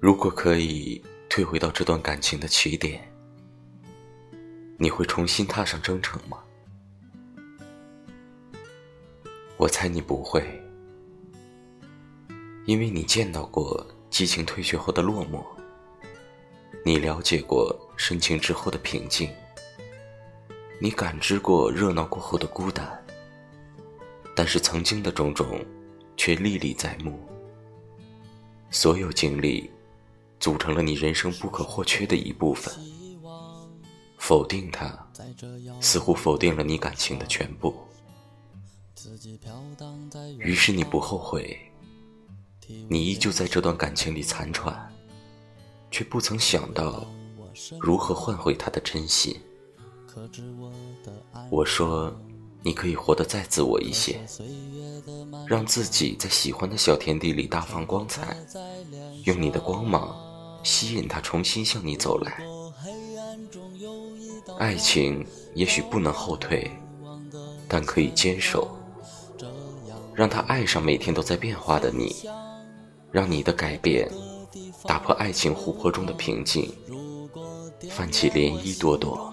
如果可以退回到这段感情的起点，你会重新踏上征程吗？我猜你不会，因为你见到过激情退却后的落寞，你了解过深情之后的平静，你感知过热闹过后的孤单。但是曾经的种种，却历历在目。所有经历，组成了你人生不可或缺的一部分。否定它，似乎否定了你感情的全部。于是你不后悔，你依旧在这段感情里残喘，却不曾想到如何换回他的真心。我说，你可以活得再自我一些，让自己在喜欢的小天地里大放光彩，用你的光芒吸引他重新向你走来。爱情也许不能后退，但可以坚守。让他爱上每天都在变化的你，让你的改变打破爱情湖泊中的平静，泛起涟漪朵朵。